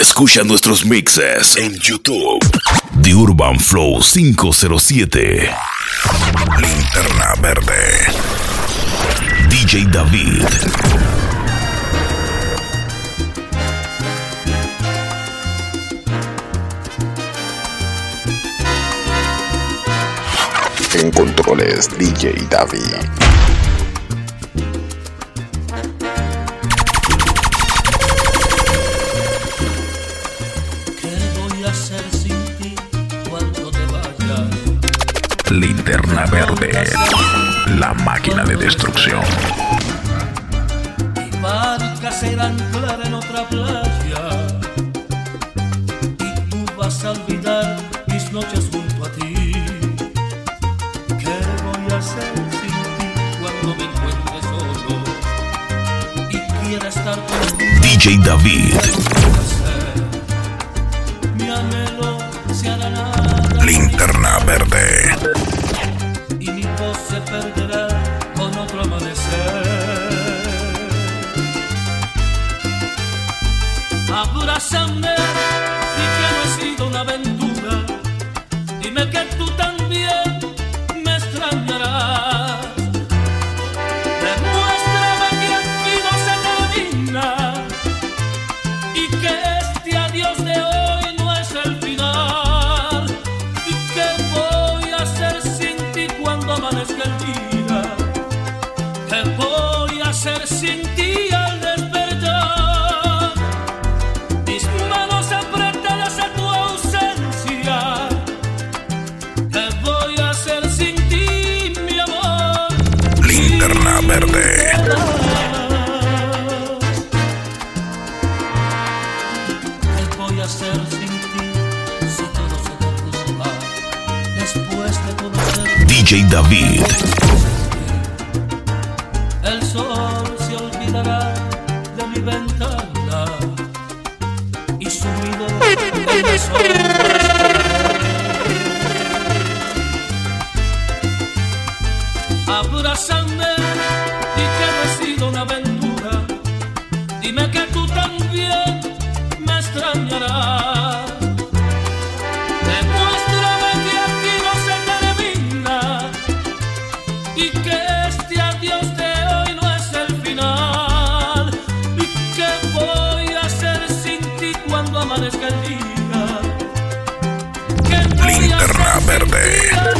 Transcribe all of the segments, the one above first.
Escucha nuestros mixes en YouTube. The Urban Flow 507. Linterna Verde. DJ David. En controles DJ David. Linterna Verde, la máquina de destrucción. Mi barca será anclar en otra playa y tú vas a olvidar mis noches junto a ti. ¿Qué voy a hacer sin ti cuando me encuentre solo y quiera estar contigo? DJ David. Linterna Verde. Perderá con otro amanecer. Abrázame y que no he sido una aventura. Dime que tú también David. el sol se olvidará de mi ventana y sumido en las sombras abrázame y que he sido una aventura. Dime que tú también me extrañarás Linterna verde.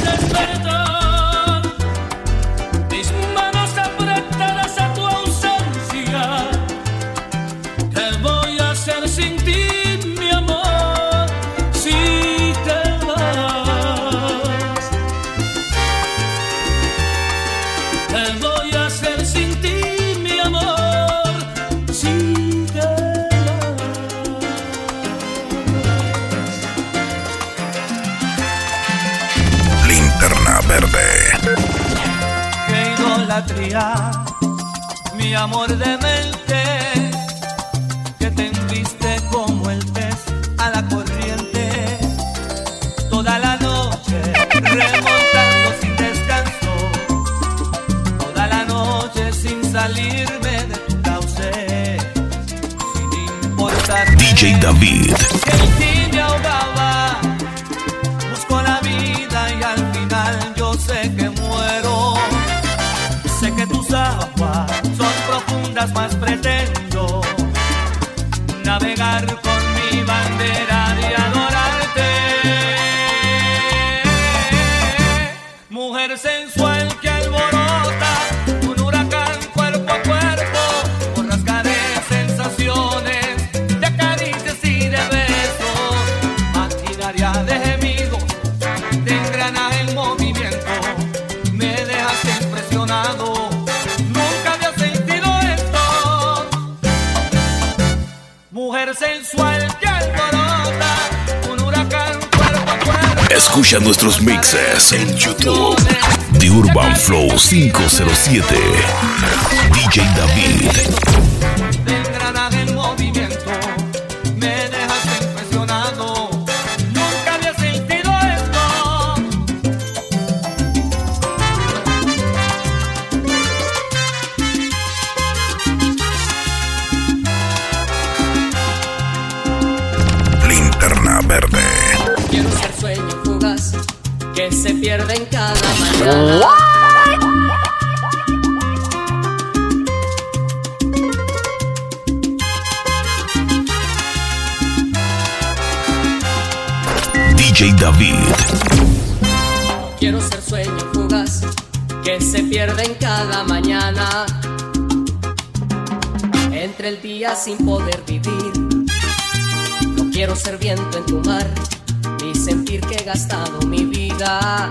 Mi amor demente, que te enviste como el pez a la corriente, toda la noche remontando sin descanso, toda la noche sin salirme de tu cauce, sin importar DJ David. que más pretendo navegar con mi bandera Escucha nuestros mixes en YouTube. The Urban Flow 507. DJ David. verde. Quiero ser sueño que se pierde en cada mañana. DJ David. Quiero ser sueño fugaz que se pierde en cada mañana. Entre el día sin poder vivir. No quiero ser viento en tu mar, sentir que he gastado mi vida.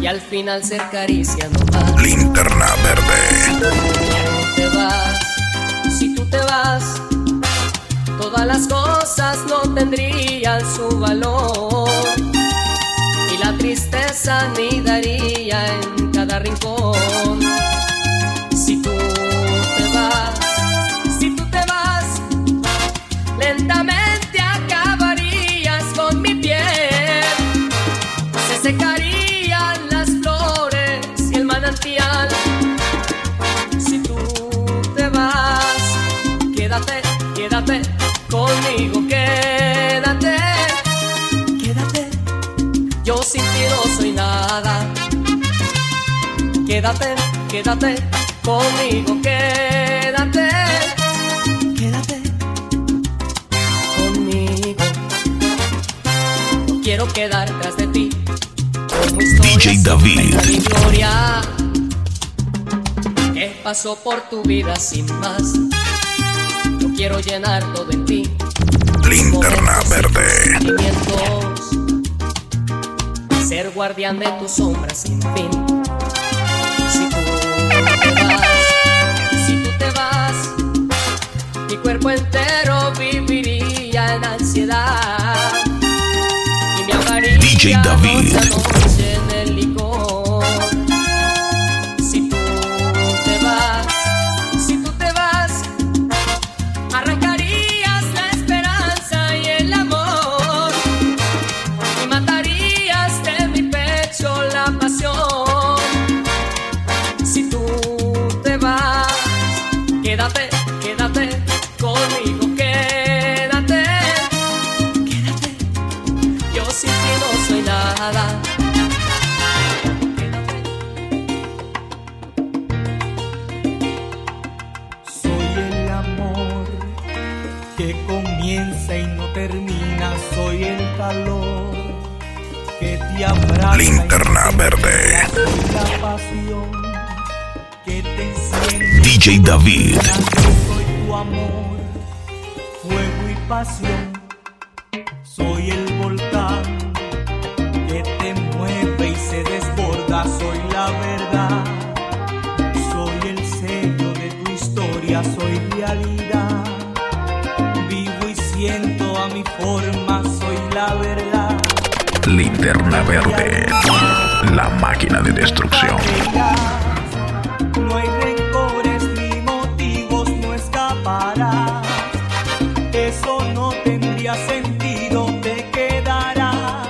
Y al final ser caricia no más. Linterna verde. No te vas, si tú te vas, todas las cosas no tendrían su valor. Y la tristeza anidaría en cada rincón. Quédate, quédate conmigo, quédate, quédate conmigo. No quiero quedar tras de ti. Como historia DJ David. gloria que pasó por tu vida sin más. Yo quiero llenar todo en ti. Linterna verde. Ser guardián de tus sombras sin fin. Cuerpo entero viviría en ansiedad. Y me DJ David. Linterna te verde. DJ David. Soy tu amor, fuego y pasión. Linterna verde. La máquina de destrucción. No hay rencores ni motivos, no escaparás. Eso no tendría sentido, te quedarás.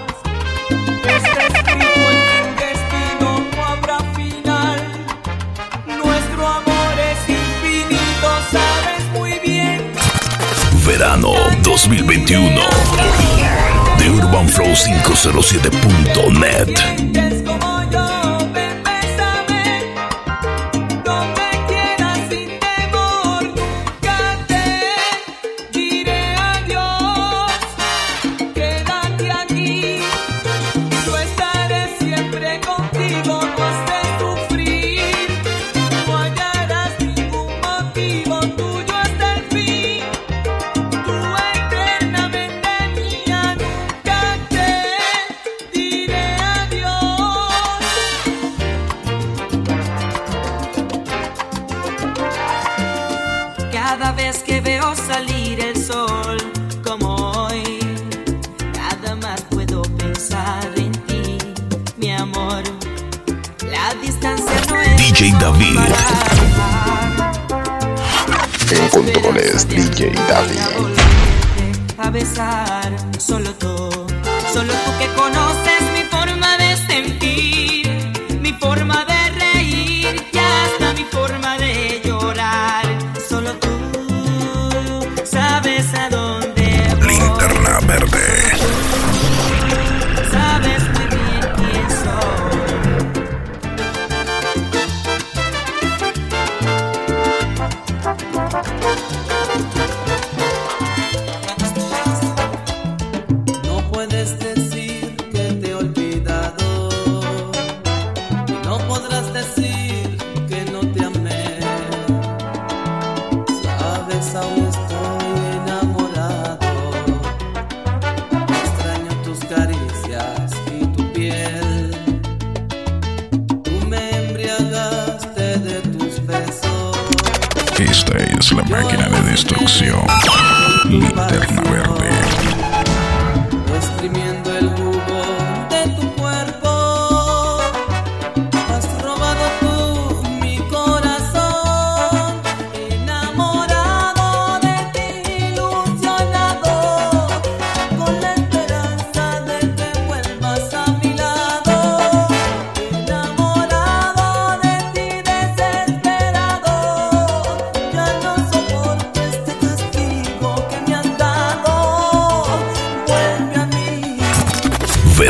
Está escrito en tu destino, no habrá final. Nuestro amor es infinito, sabes muy bien. Verano 2021. De UrbanFlow507.net.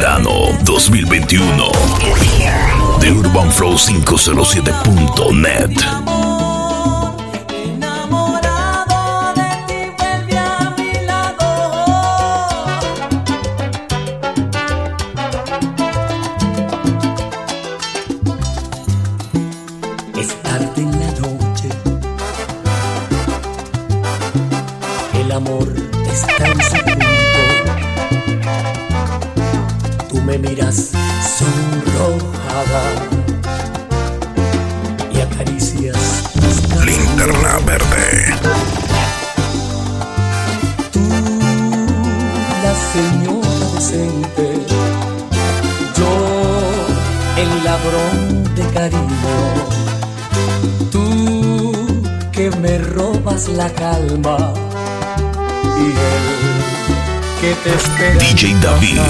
verano 2021 de UrbanFlow507.net. David.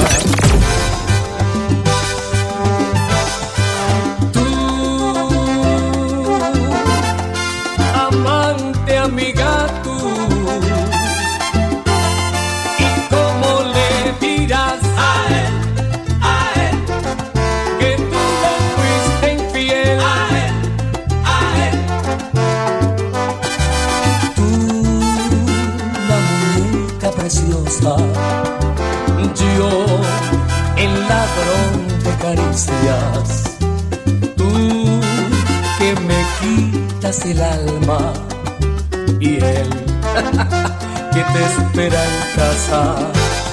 Tú, amante, amiga, tú. ¿Y cómo le dirás a él, a él, que tú le fuiste infiel? A él, a él. Tú, la muñeca preciosa. casi el alma y él que te espera en casa.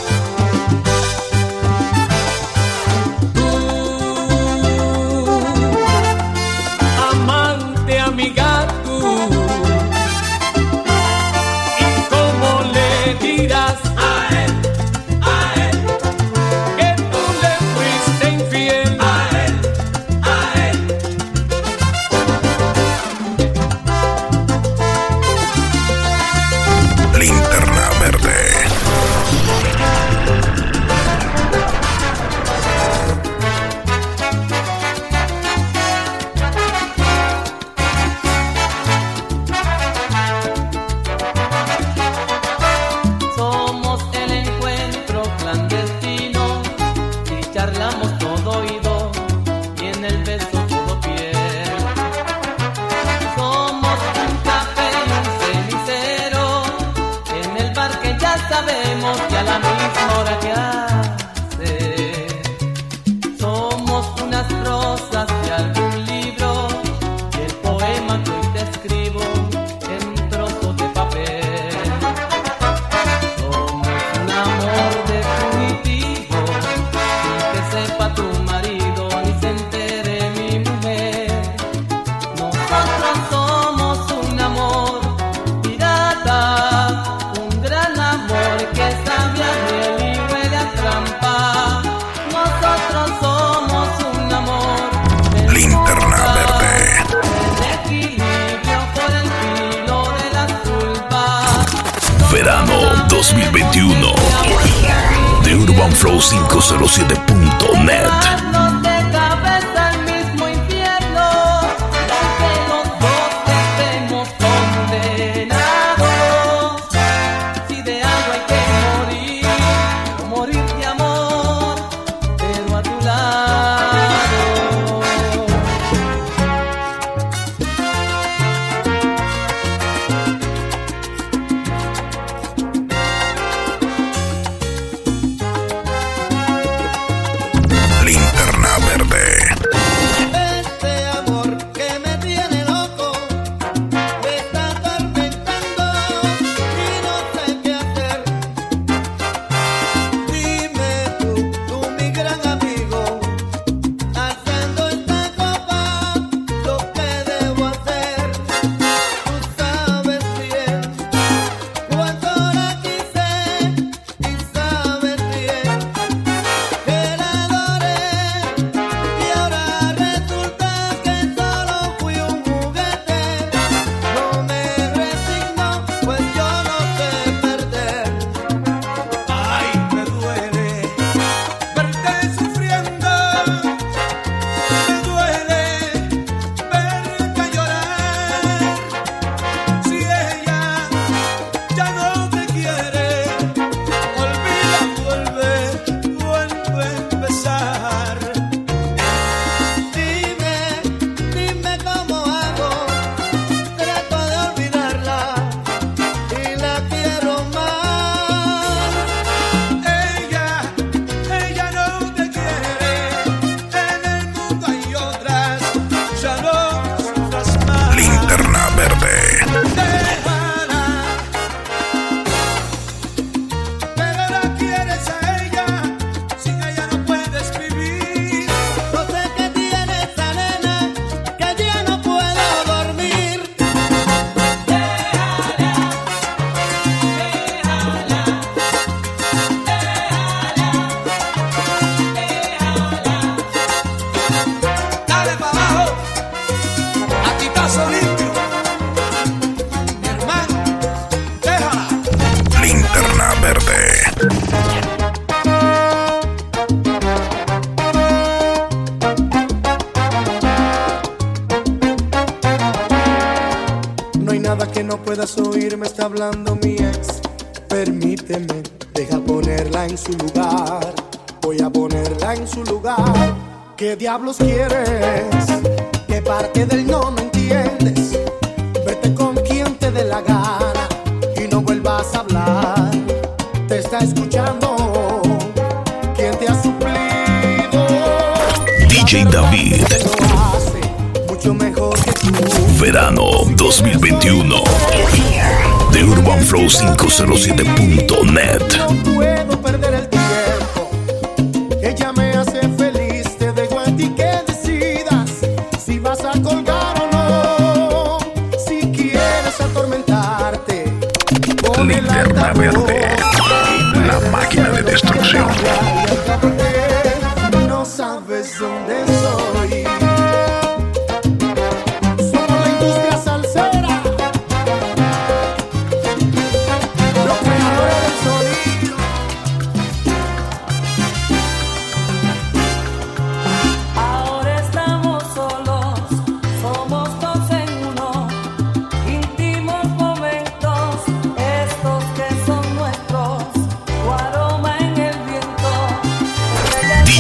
en su lugar. Voy a ponerla en su lugar. ¿Qué diablos quieres? ¿Qué parte del no no entiendes? Vete con quien te dé la gana y no vuelvas a hablar. Te está escuchando. ¿Quién te ha suplido? DJ David. Mucho mejor que tú. Verano 2021 de UrbanFlow507.net.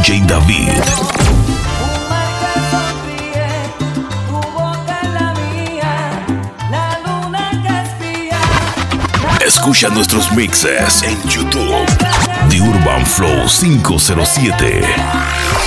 DJ David. Escucha nuestros mixes en YouTube. The Urban Flow 507.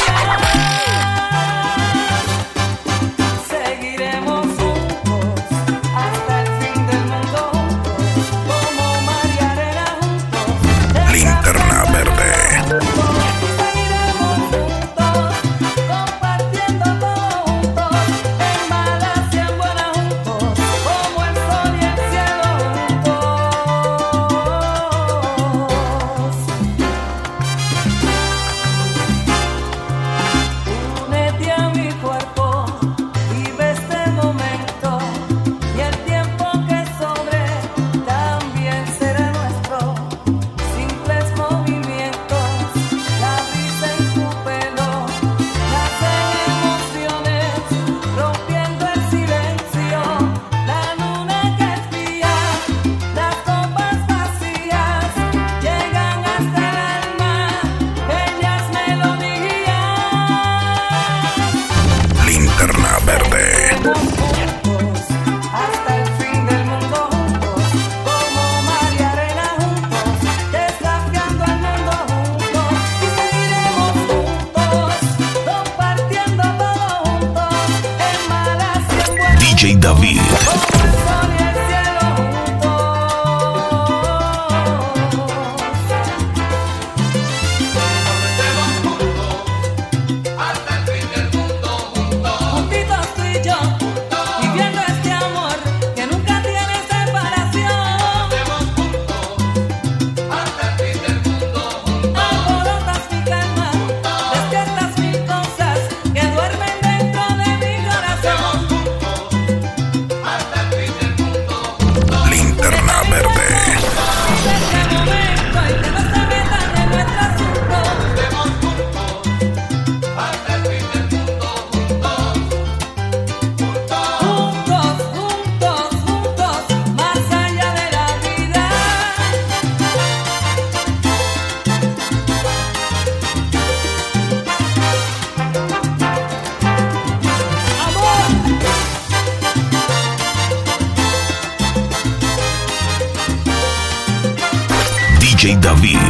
DJ David.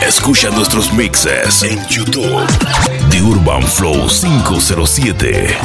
Escucha nuestros mixes en YouTube. The Urban Flow 507.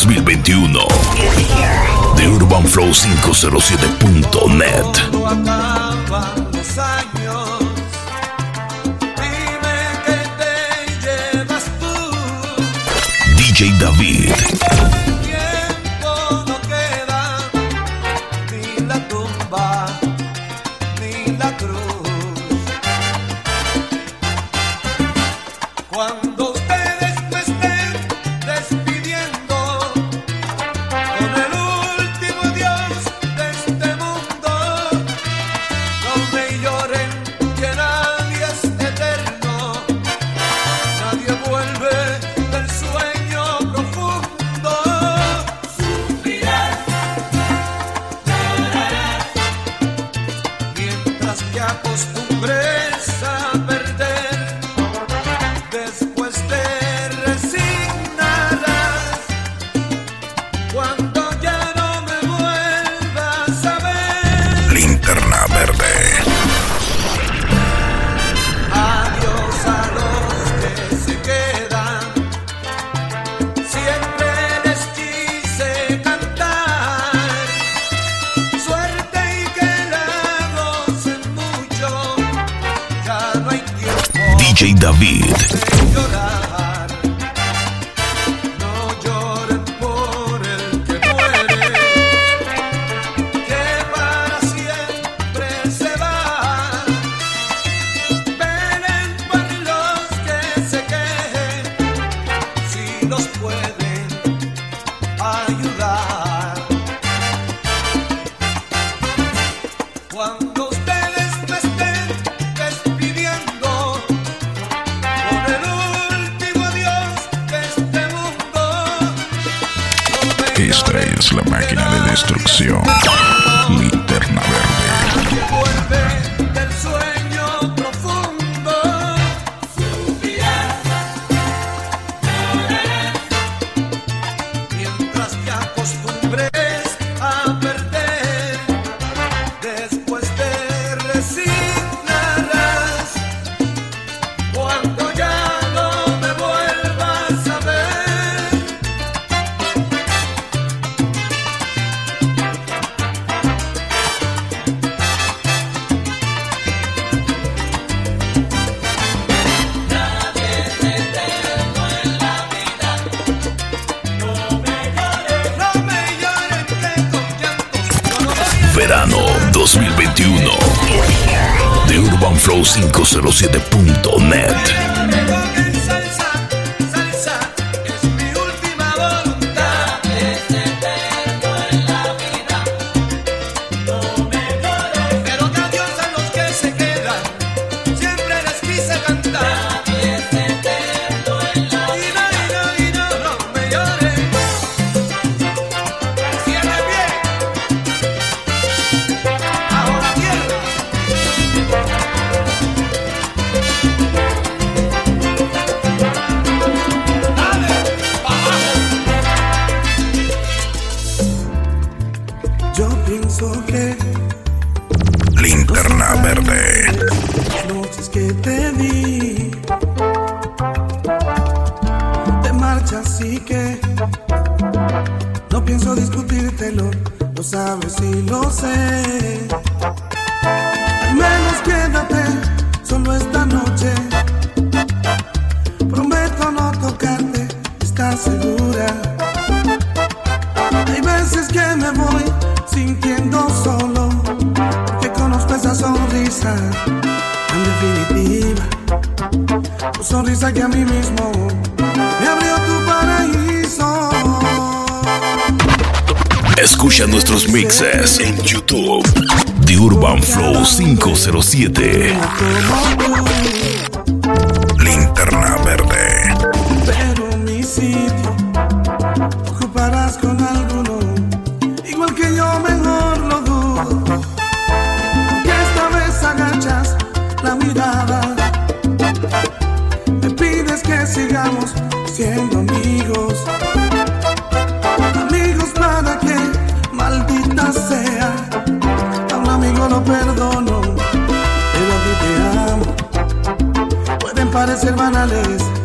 2021 de UrbanFlow507.net. DJ David. parecer banales.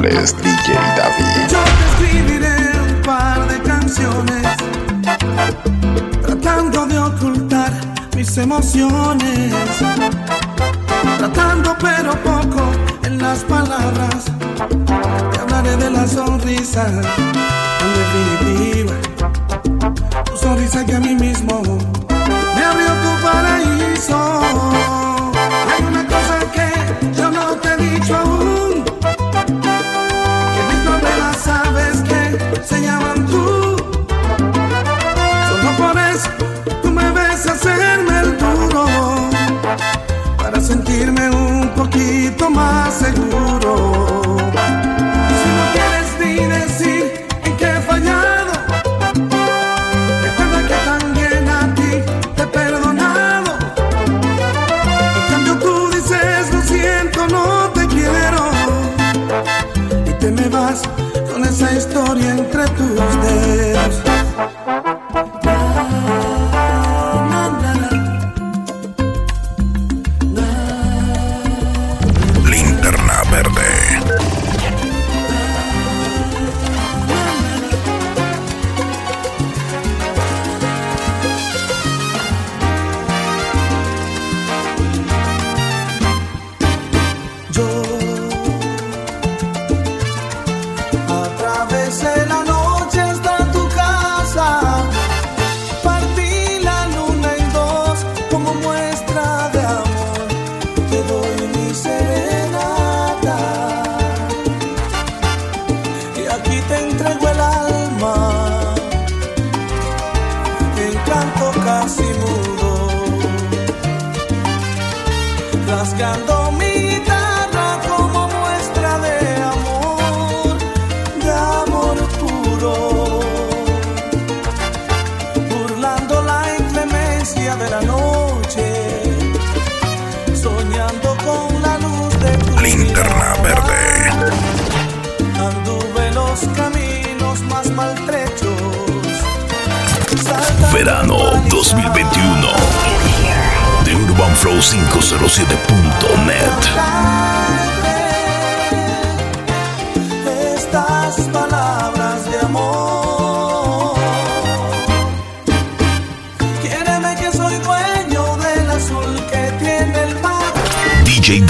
DJ David. Yo te escribiré un par de canciones, tratando de ocultar mis emociones, tratando pero poco en las palabras. Te hablaré de la sonrisa, en definitiva, tu sonrisa que a mí me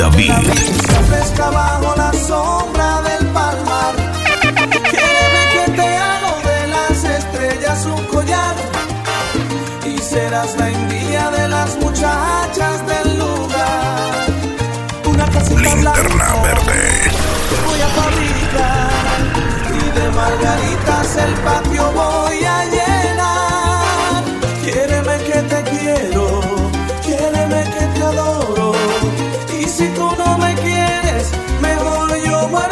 La brisa fresca bajo la sombra del palmar. Quédeme que te hago de las estrellas un collar. Y serás la envidia de las muchachas del lugar. Una casita Linterna verde. Voy a fabricar. Y de margaritas el patio voy a Si tú no me quieres, mejor yo muero.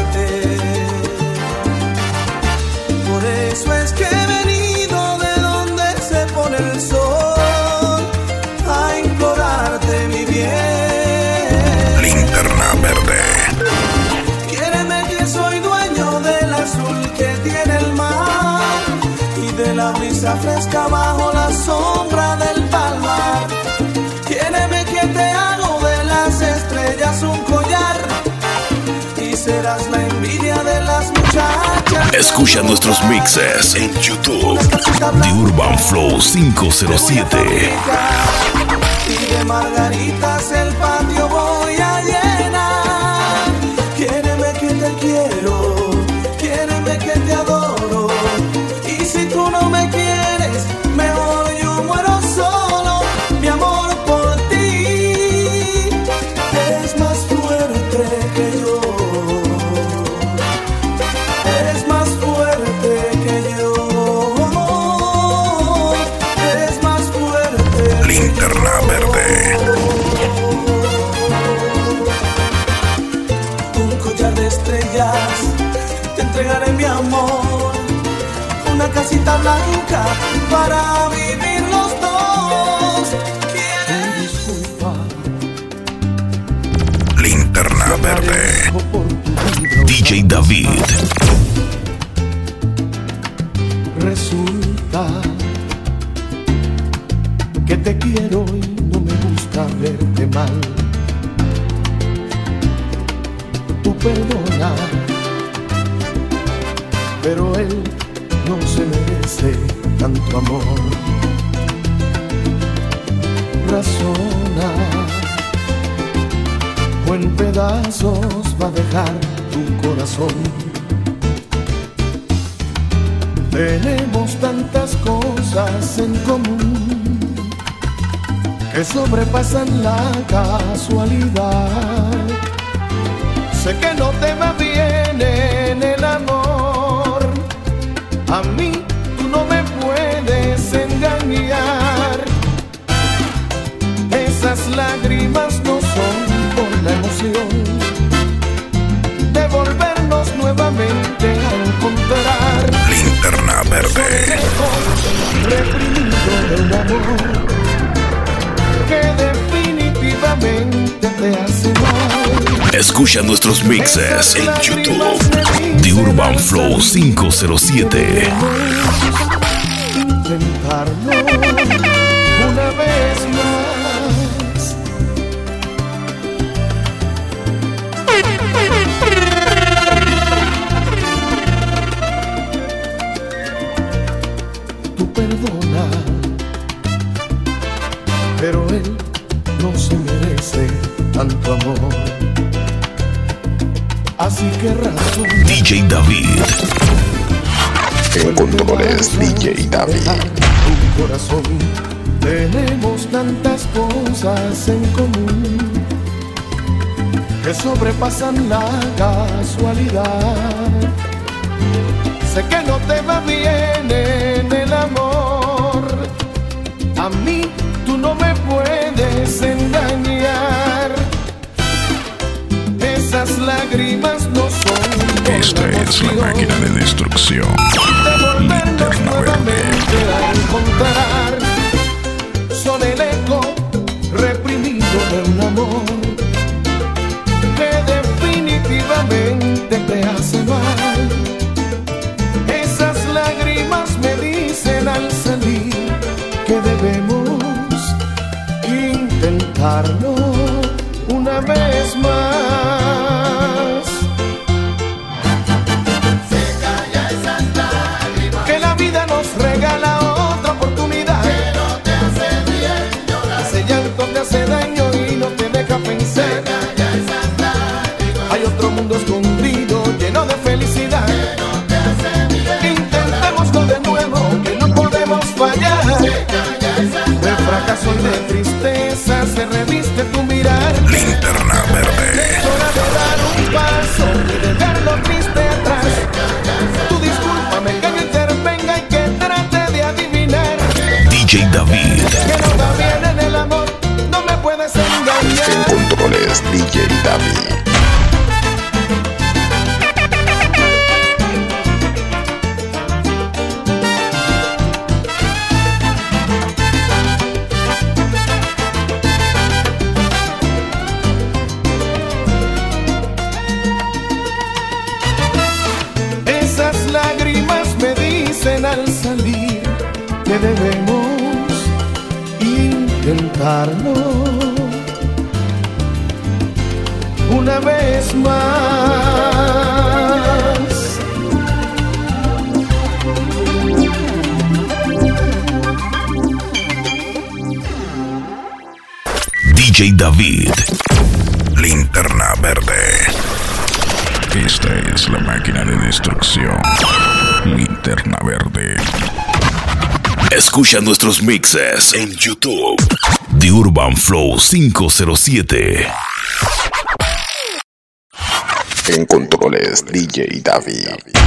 fresca bajo la sombra del palmar. Quiéreme que te hago de las estrellas un collar y serás la envidia de las muchachas. Escucha nuestros mixes en YouTube. The Urban Flow 507. Y de margaritas el patio para vivir los dos. ¿Quieres disculpa Linterna verde. DJ David. Resulta que te quiero y no me gusta verte mal. Tú perdona, pero él tanto amor. Razona, o en pedazos va a dejar tu corazón. Tenemos tantas cosas en común que sobrepasan la casualidad. Sé que no te va bien en el amor. A mí Verde. reprimido de un amor que definitivamente te hace mal. Escucha nuestros mixes en YouTube. The Urban Flow 507. Intentarlo Tu corazón, tenemos tantas cosas en común que sobrepasan la casualidad. Sé que no te va bien en el amor. A mí tú no me puedes engañar. Esas lágrimas no son. Esta es la máquina de destrucción. Linterna verde. encontrar. Son el eco reprimido de un amor que definitivamente te hace mal. Esas lágrimas me dicen al salir que debemos intentarlo una vez más. DJ David. Linterna verde. Esta es la máquina de destrucción. Linterna verde. Escucha nuestros mixes en YouTube. The Urban Flow 507. En controles DJ David.